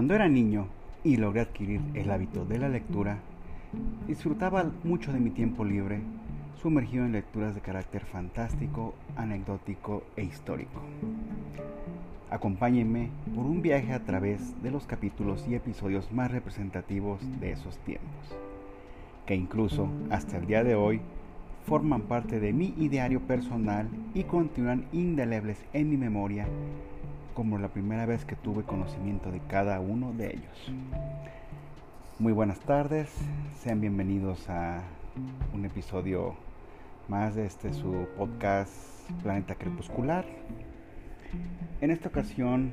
Cuando era niño y logré adquirir el hábito de la lectura, disfrutaba mucho de mi tiempo libre sumergido en lecturas de carácter fantástico, anecdótico e histórico. Acompáñenme por un viaje a través de los capítulos y episodios más representativos de esos tiempos, que incluso hasta el día de hoy forman parte de mi ideario personal y continúan indelebles en mi memoria como la primera vez que tuve conocimiento de cada uno de ellos. Muy buenas tardes, sean bienvenidos a un episodio más de este su podcast Planeta Crepuscular. En esta ocasión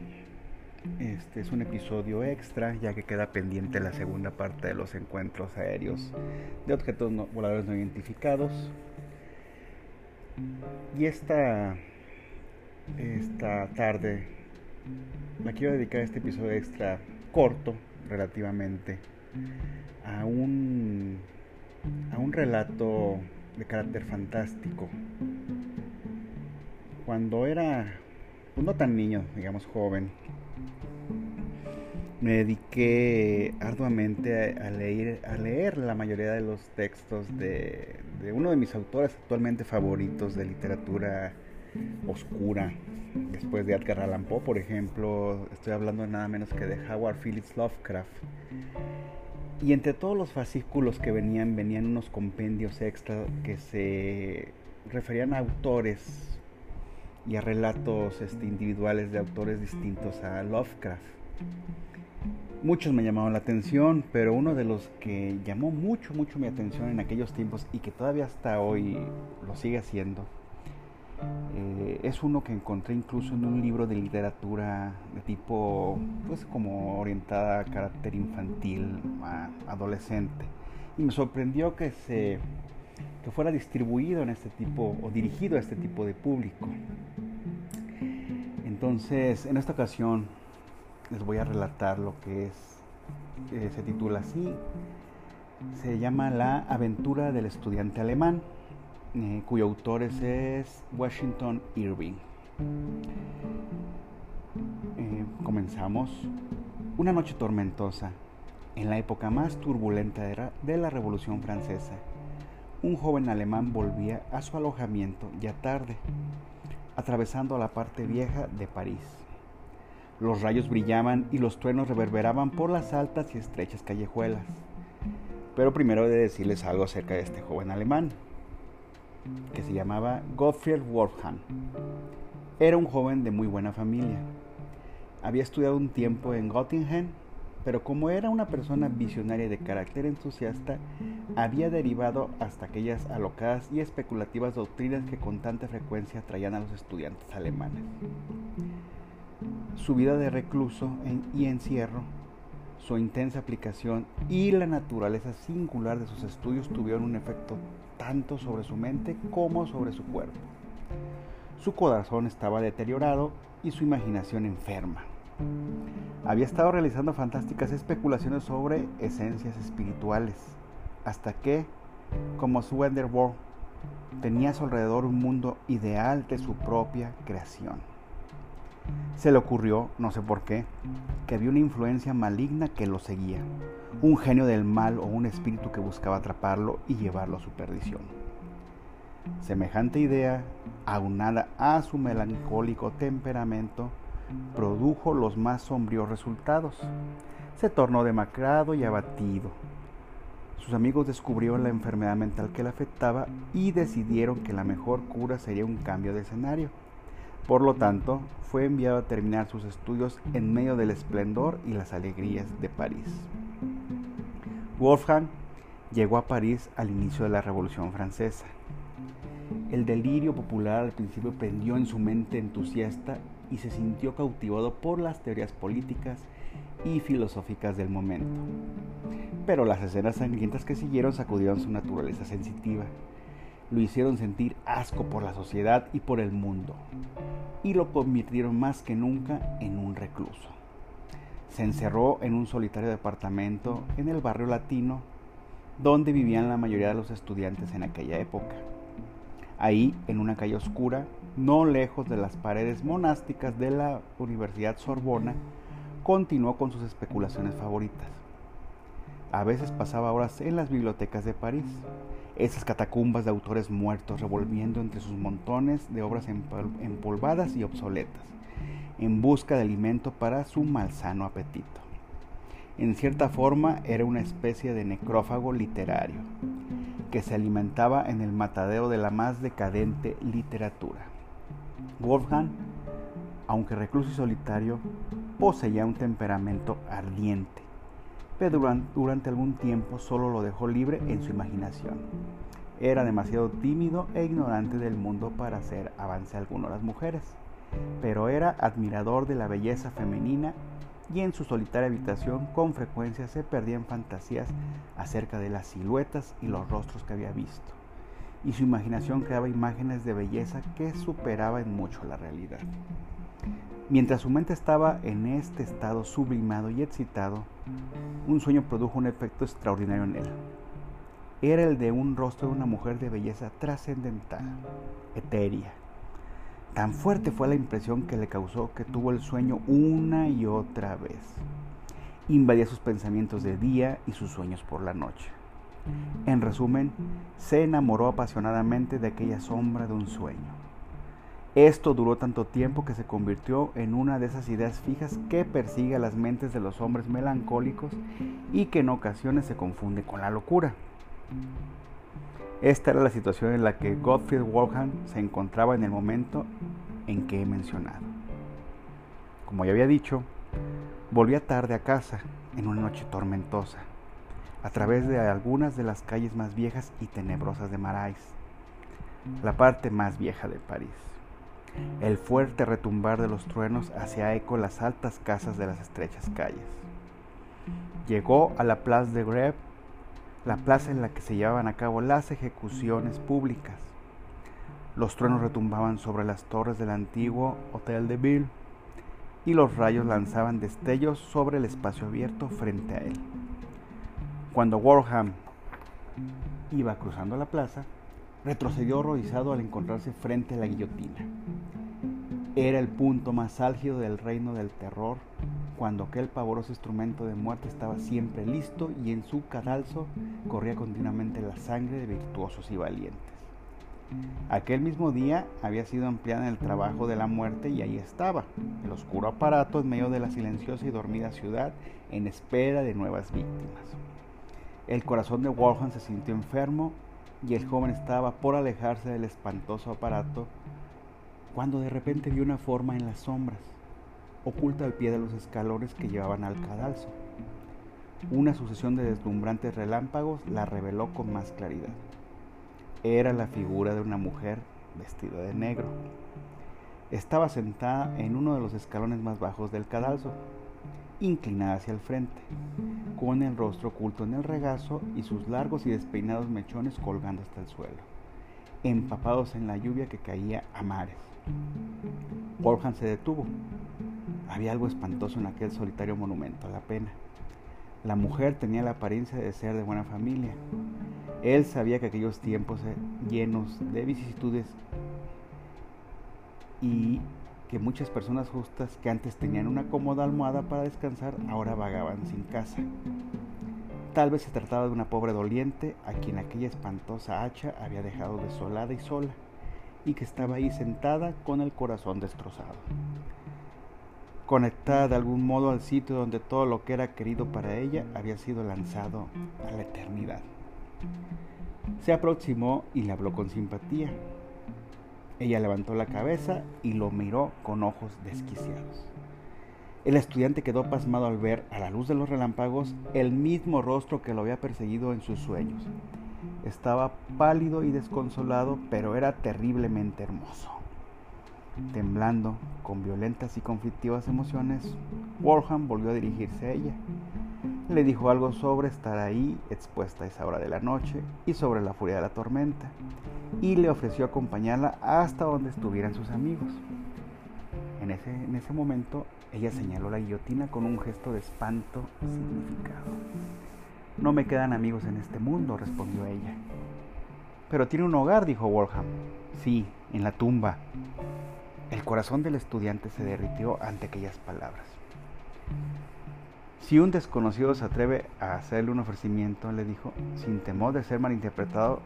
este es un episodio extra ya que queda pendiente la segunda parte de los encuentros aéreos de objetos voladores no identificados. Y esta, esta tarde la quiero dedicar este episodio extra corto relativamente a un, a un relato de carácter fantástico. Cuando era, pues no tan niño, digamos joven, me dediqué arduamente a, leer, a leer la mayoría de los textos de, de uno de mis autores actualmente favoritos de literatura oscura. Después de Edgar Allan Poe, por ejemplo, estoy hablando nada menos que de Howard Phillips Lovecraft. Y entre todos los fascículos que venían, venían unos compendios extra que se referían a autores y a relatos este, individuales de autores distintos a Lovecraft. Muchos me llamaron la atención, pero uno de los que llamó mucho, mucho mi atención en aquellos tiempos y que todavía hasta hoy lo sigue haciendo, eh, es uno que encontré incluso en un libro de literatura de tipo, pues como orientada a carácter infantil, adolescente. Y me sorprendió que se que fuera distribuido en este tipo o dirigido a este tipo de público. Entonces, en esta ocasión les voy a relatar lo que es, eh, se titula así, se llama La aventura del estudiante alemán eh, cuyo autor es, Washington Irving. Eh, comenzamos. Una noche tormentosa, en la época más turbulenta de la Revolución Francesa, un joven alemán volvía a su alojamiento ya tarde, atravesando la parte vieja de París. Los rayos brillaban y los truenos reverberaban por las altas y estrechas callejuelas. Pero primero he de decirles algo acerca de este joven alemán que se llamaba Gottfried Wolfgang. Era un joven de muy buena familia. Había estudiado un tiempo en Göttingen, pero como era una persona visionaria de carácter entusiasta, había derivado hasta aquellas alocadas y especulativas doctrinas que con tanta frecuencia atraían a los estudiantes alemanes. Su vida de recluso y encierro, su intensa aplicación y la naturaleza singular de sus estudios tuvieron un efecto tanto sobre su mente como sobre su cuerpo. Su corazón estaba deteriorado y su imaginación enferma. Había estado realizando fantásticas especulaciones sobre esencias espirituales, hasta que, como su World, tenía a su alrededor un mundo ideal de su propia creación. Se le ocurrió, no sé por qué, que había una influencia maligna que lo seguía, un genio del mal o un espíritu que buscaba atraparlo y llevarlo a su perdición. Semejante idea, aunada a su melancólico temperamento, produjo los más sombríos resultados. Se tornó demacrado y abatido. Sus amigos descubrieron la enfermedad mental que le afectaba y decidieron que la mejor cura sería un cambio de escenario. Por lo tanto, fue enviado a terminar sus estudios en medio del esplendor y las alegrías de París. Wolfgang llegó a París al inicio de la Revolución Francesa. El delirio popular al principio prendió en su mente entusiasta y se sintió cautivado por las teorías políticas y filosóficas del momento. Pero las escenas sangrientas que siguieron sacudieron su naturaleza sensitiva lo hicieron sentir asco por la sociedad y por el mundo, y lo convirtieron más que nunca en un recluso. Se encerró en un solitario departamento en el barrio latino, donde vivían la mayoría de los estudiantes en aquella época. Ahí, en una calle oscura, no lejos de las paredes monásticas de la Universidad Sorbona, continuó con sus especulaciones favoritas. A veces pasaba horas en las bibliotecas de París, esas catacumbas de autores muertos revolviendo entre sus montones de obras empolvadas y obsoletas, en busca de alimento para su malsano apetito. En cierta forma era una especie de necrófago literario, que se alimentaba en el matadero de la más decadente literatura. Wolfgang, aunque recluso y solitario, poseía un temperamento ardiente pero durante algún tiempo solo lo dejó libre en su imaginación. Era demasiado tímido e ignorante del mundo para hacer avance alguno a las mujeres, pero era admirador de la belleza femenina y en su solitaria habitación con frecuencia se perdía en fantasías acerca de las siluetas y los rostros que había visto, y su imaginación creaba imágenes de belleza que superaban en mucho la realidad. Mientras su mente estaba en este estado sublimado y excitado, un sueño produjo un efecto extraordinario en él. Era el de un rostro de una mujer de belleza trascendental, etérea. Tan fuerte fue la impresión que le causó que tuvo el sueño una y otra vez. Invadía sus pensamientos de día y sus sueños por la noche. En resumen, se enamoró apasionadamente de aquella sombra de un sueño esto duró tanto tiempo que se convirtió en una de esas ideas fijas que persigue a las mentes de los hombres melancólicos y que en ocasiones se confunde con la locura. Esta era la situación en la que Gottfried Wolfgang se encontraba en el momento en que he mencionado. Como ya había dicho, volvía tarde a casa en una noche tormentosa, a través de algunas de las calles más viejas y tenebrosas de Marais, la parte más vieja de París. El fuerte retumbar de los truenos hacía eco las altas casas de las estrechas calles. Llegó a la Place de Grève, la plaza en la que se llevaban a cabo las ejecuciones públicas. Los truenos retumbaban sobre las torres del antiguo Hotel de Ville y los rayos lanzaban destellos sobre el espacio abierto frente a él. Cuando Warham iba cruzando la plaza, retrocedió horrorizado al encontrarse frente a la guillotina. Era el punto más álgido del reino del terror, cuando aquel pavoroso instrumento de muerte estaba siempre listo y en su cadalso corría continuamente la sangre de virtuosos y valientes. Aquel mismo día había sido empleada en el trabajo de la muerte y ahí estaba, el oscuro aparato en medio de la silenciosa y dormida ciudad en espera de nuevas víctimas. El corazón de Wolfgang se sintió enfermo y el joven estaba por alejarse del espantoso aparato cuando de repente vio una forma en las sombras, oculta al pie de los escalones que llevaban al cadalso. Una sucesión de deslumbrantes relámpagos la reveló con más claridad. Era la figura de una mujer vestida de negro. Estaba sentada en uno de los escalones más bajos del cadalso, inclinada hacia el frente, con el rostro oculto en el regazo y sus largos y despeinados mechones colgando hasta el suelo, empapados en la lluvia que caía a mares. Wolfgang se detuvo. Había algo espantoso en aquel solitario monumento a la pena. La mujer tenía la apariencia de ser de buena familia. Él sabía que aquellos tiempos eh, llenos de vicisitudes y que muchas personas justas que antes tenían una cómoda almohada para descansar ahora vagaban sin casa. Tal vez se trataba de una pobre doliente a quien aquella espantosa hacha había dejado desolada y sola, y que estaba ahí sentada con el corazón destrozado. Conectada de algún modo al sitio donde todo lo que era querido para ella había sido lanzado a la eternidad. Se aproximó y le habló con simpatía, ella levantó la cabeza y lo miró con ojos desquiciados. El estudiante quedó pasmado al ver, a la luz de los relámpagos, el mismo rostro que lo había perseguido en sus sueños. Estaba pálido y desconsolado, pero era terriblemente hermoso. Temblando, con violentas y conflictivas emociones, Wolfgang volvió a dirigirse a ella. Le dijo algo sobre estar ahí expuesta a esa hora de la noche y sobre la furia de la tormenta, y le ofreció acompañarla hasta donde estuvieran sus amigos. En ese, en ese momento, ella señaló la guillotina con un gesto de espanto significado. No me quedan amigos en este mundo, respondió ella. Pero tiene un hogar, dijo Wolfgang. Sí, en la tumba. El corazón del estudiante se derritió ante aquellas palabras. Si un desconocido se atreve a hacerle un ofrecimiento, le dijo, sin temor de ser malinterpretado,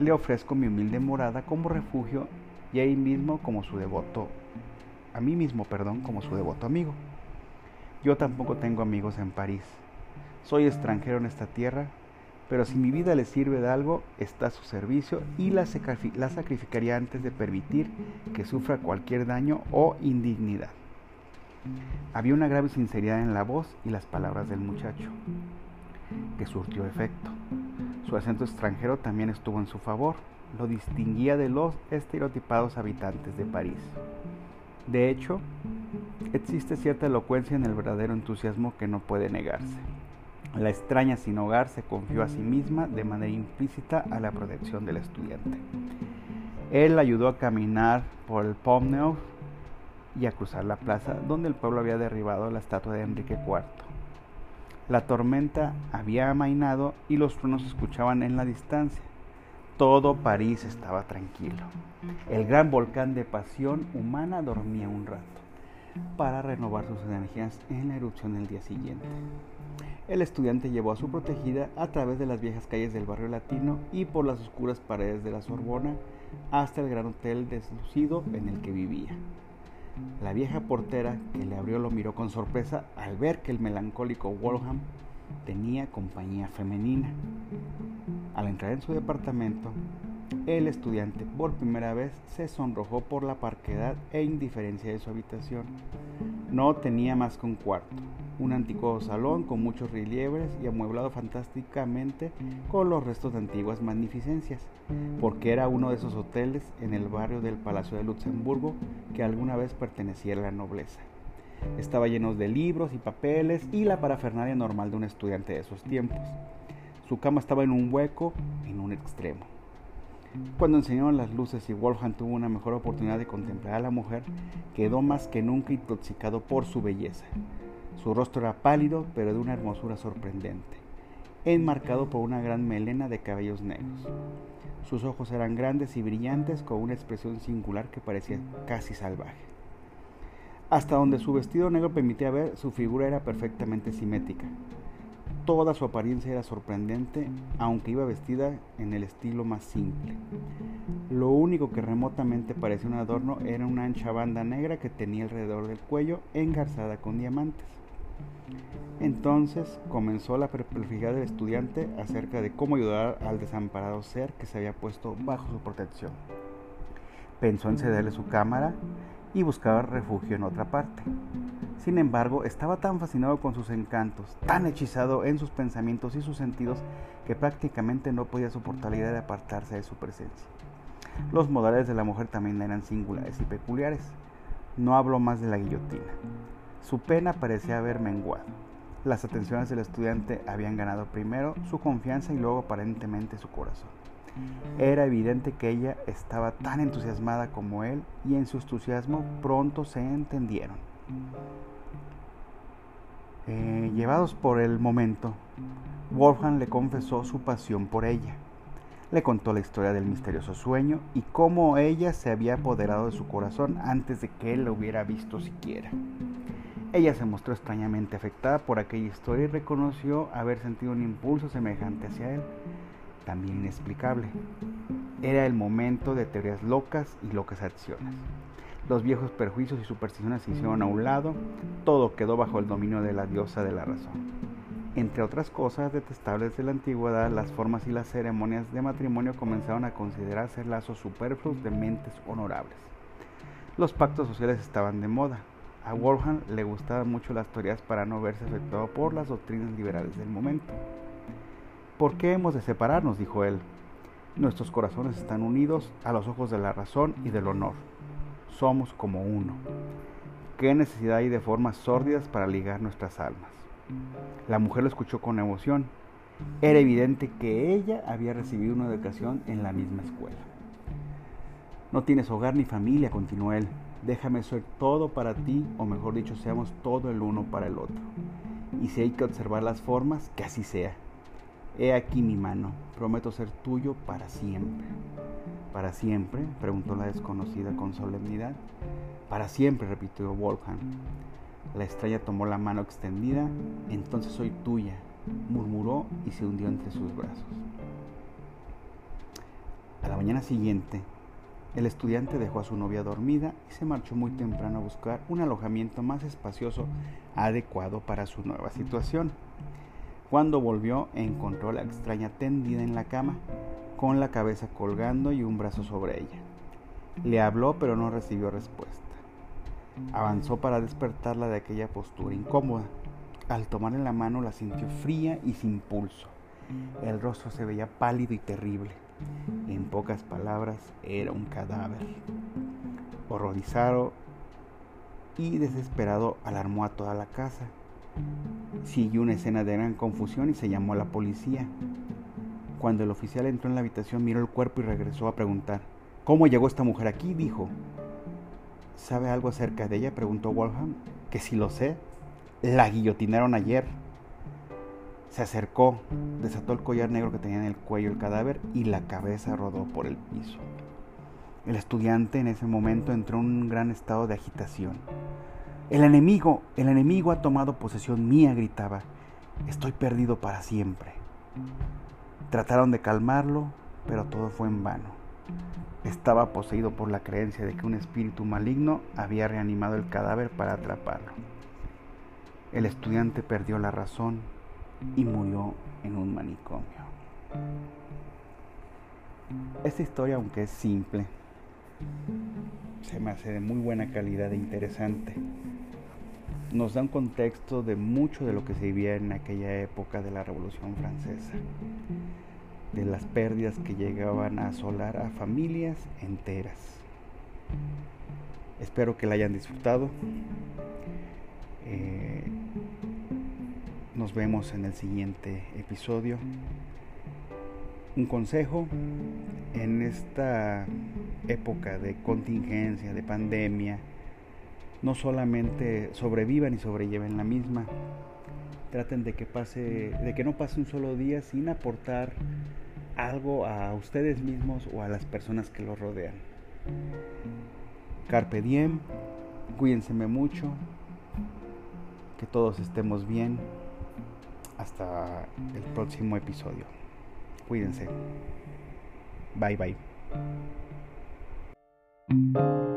le ofrezco mi humilde morada como refugio y ahí mismo como su devoto, a mí mismo, perdón, como su devoto amigo. Yo tampoco tengo amigos en París. Soy extranjero en esta tierra, pero si mi vida le sirve de algo, está a su servicio y la, sacrificaría antes de permitir que sufra cualquier daño o indignidad. Había una grave sinceridad en la voz y las palabras del muchacho, que surtió efecto. Su acento extranjero también estuvo en su favor, lo distinguía de los estereotipados habitantes de París. De hecho, existe cierta elocuencia en el verdadero entusiasmo que no puede negarse. La extraña sin hogar se confió a sí misma de manera implícita a la protección del estudiante. Él la ayudó a caminar por el Pont Neuf y a cruzar la plaza donde el pueblo había derribado la estatua de Enrique IV. La tormenta había amainado y los truenos se escuchaban en la distancia. Todo París estaba tranquilo. El gran volcán de pasión humana dormía un rato para renovar sus energías en la erupción del día siguiente. El estudiante llevó a su protegida a través de las viejas calles del barrio latino y por las oscuras paredes de la Sorbona hasta el gran hotel deslucido en el que vivía. La vieja portera que le abrió lo miró con sorpresa al ver que el melancólico Wolfham tenía compañía femenina. Al entrar en su departamento, el estudiante por primera vez se sonrojó por la parquedad e indiferencia de su habitación. No tenía más que un cuarto, un antiguo salón con muchos relieves y amueblado fantásticamente con los restos de antiguas magnificencias, porque era uno de esos hoteles en el barrio del Palacio de Luxemburgo que alguna vez pertenecía a la nobleza. Estaba lleno de libros y papeles y la parafernalia normal de un estudiante de esos tiempos. Su cama estaba en un hueco en un extremo. Cuando enseñaron las luces y Wolfgang tuvo una mejor oportunidad de contemplar a la mujer, quedó más que nunca intoxicado por su belleza. Su rostro era pálido, pero de una hermosura sorprendente, enmarcado por una gran melena de cabellos negros. Sus ojos eran grandes y brillantes, con una expresión singular que parecía casi salvaje. Hasta donde su vestido negro permitía ver, su figura era perfectamente simétrica. Toda su apariencia era sorprendente, aunque iba vestida en el estilo más simple. Lo único que remotamente parecía un adorno era una ancha banda negra que tenía alrededor del cuello engarzada con diamantes. Entonces comenzó la perplejidad del estudiante acerca de cómo ayudar al desamparado ser que se había puesto bajo su protección. Pensó en cederle su cámara y buscaba refugio en otra parte. Sin embargo, estaba tan fascinado con sus encantos, tan hechizado en sus pensamientos y sus sentidos, que prácticamente no podía soportar la idea de apartarse de su presencia. Los modales de la mujer también eran singulares y peculiares. No habló más de la guillotina. Su pena parecía haber menguado. Las atenciones del estudiante habían ganado primero su confianza y luego aparentemente su corazón. Era evidente que ella estaba tan entusiasmada como él y en su entusiasmo pronto se entendieron. Eh, llevados por el momento, Wolfgang le confesó su pasión por ella. Le contó la historia del misterioso sueño y cómo ella se había apoderado de su corazón antes de que él lo hubiera visto siquiera. Ella se mostró extrañamente afectada por aquella historia y reconoció haber sentido un impulso semejante hacia él, también inexplicable. Era el momento de teorías locas y locas acciones. Los viejos perjuicios y supersticiones se hicieron a un lado, todo quedó bajo el dominio de la diosa de la razón. Entre otras cosas detestables de la antigüedad, las formas y las ceremonias de matrimonio comenzaron a considerarse lazos superfluos de mentes honorables. Los pactos sociales estaban de moda, a Wolfgang le gustaban mucho las teorías para no verse afectado por las doctrinas liberales del momento. ¿Por qué hemos de separarnos? dijo él. Nuestros corazones están unidos a los ojos de la razón y del honor. Somos como uno. ¿Qué necesidad hay de formas sórdidas para ligar nuestras almas? La mujer lo escuchó con emoción. Era evidente que ella había recibido una educación en la misma escuela. No tienes hogar ni familia, continuó él déjame ser todo para ti, o mejor dicho, seamos todo el uno para el otro. Y si hay que observar las formas, que así sea. He aquí mi mano, prometo ser tuyo para siempre. ¿Para siempre? preguntó la desconocida con solemnidad. Para siempre, repitió Wolfgang. La estrella tomó la mano extendida. Entonces soy tuya, murmuró y se hundió entre sus brazos. A la mañana siguiente, el estudiante dejó a su novia dormida y se marchó muy temprano a buscar un alojamiento más espacioso adecuado para su nueva situación. Cuando volvió, encontró a la extraña tendida en la cama, con la cabeza colgando y un brazo sobre ella. Le habló pero no recibió respuesta. Avanzó para despertarla de aquella postura incómoda. Al tomarle la mano la sintió fría y sin pulso. El rostro se veía pálido y terrible. En pocas palabras, era un cadáver. Horrorizado y desesperado, alarmó a toda la casa. Siguió una escena de gran confusión y se llamó a la policía. Cuando el oficial entró en la habitación, miró el cuerpo y regresó a preguntar, ¿cómo llegó esta mujer aquí? dijo. ¿Sabe algo acerca de ella? preguntó Wolfram. Que si lo sé. La guillotinaron ayer. Se acercó, desató el collar negro que tenía en el cuello el cadáver y la cabeza rodó por el piso. El estudiante en ese momento entró en un gran estado de agitación. El enemigo, el enemigo ha tomado posesión mía, gritaba. Estoy perdido para siempre. Trataron de calmarlo, pero todo fue en vano. Estaba poseído por la creencia de que un espíritu maligno había reanimado el cadáver para atraparlo. El estudiante perdió la razón y murió en un manicomio. Esta historia, aunque es simple, se me hace de muy buena calidad e interesante. Nos da un contexto de mucho de lo que se vivía en aquella época de la Revolución Francesa, de las pérdidas que llegaban a asolar a familias enteras. Espero que la hayan disfrutado. Eh, nos vemos en el siguiente episodio. Un consejo en esta época de contingencia, de pandemia, no solamente sobrevivan y sobrelleven la misma, traten de que pase, de que no pase un solo día sin aportar algo a ustedes mismos o a las personas que los rodean. Carpe diem, cuídense mucho, que todos estemos bien hasta el próximo episodio. Cuídense. Bye bye.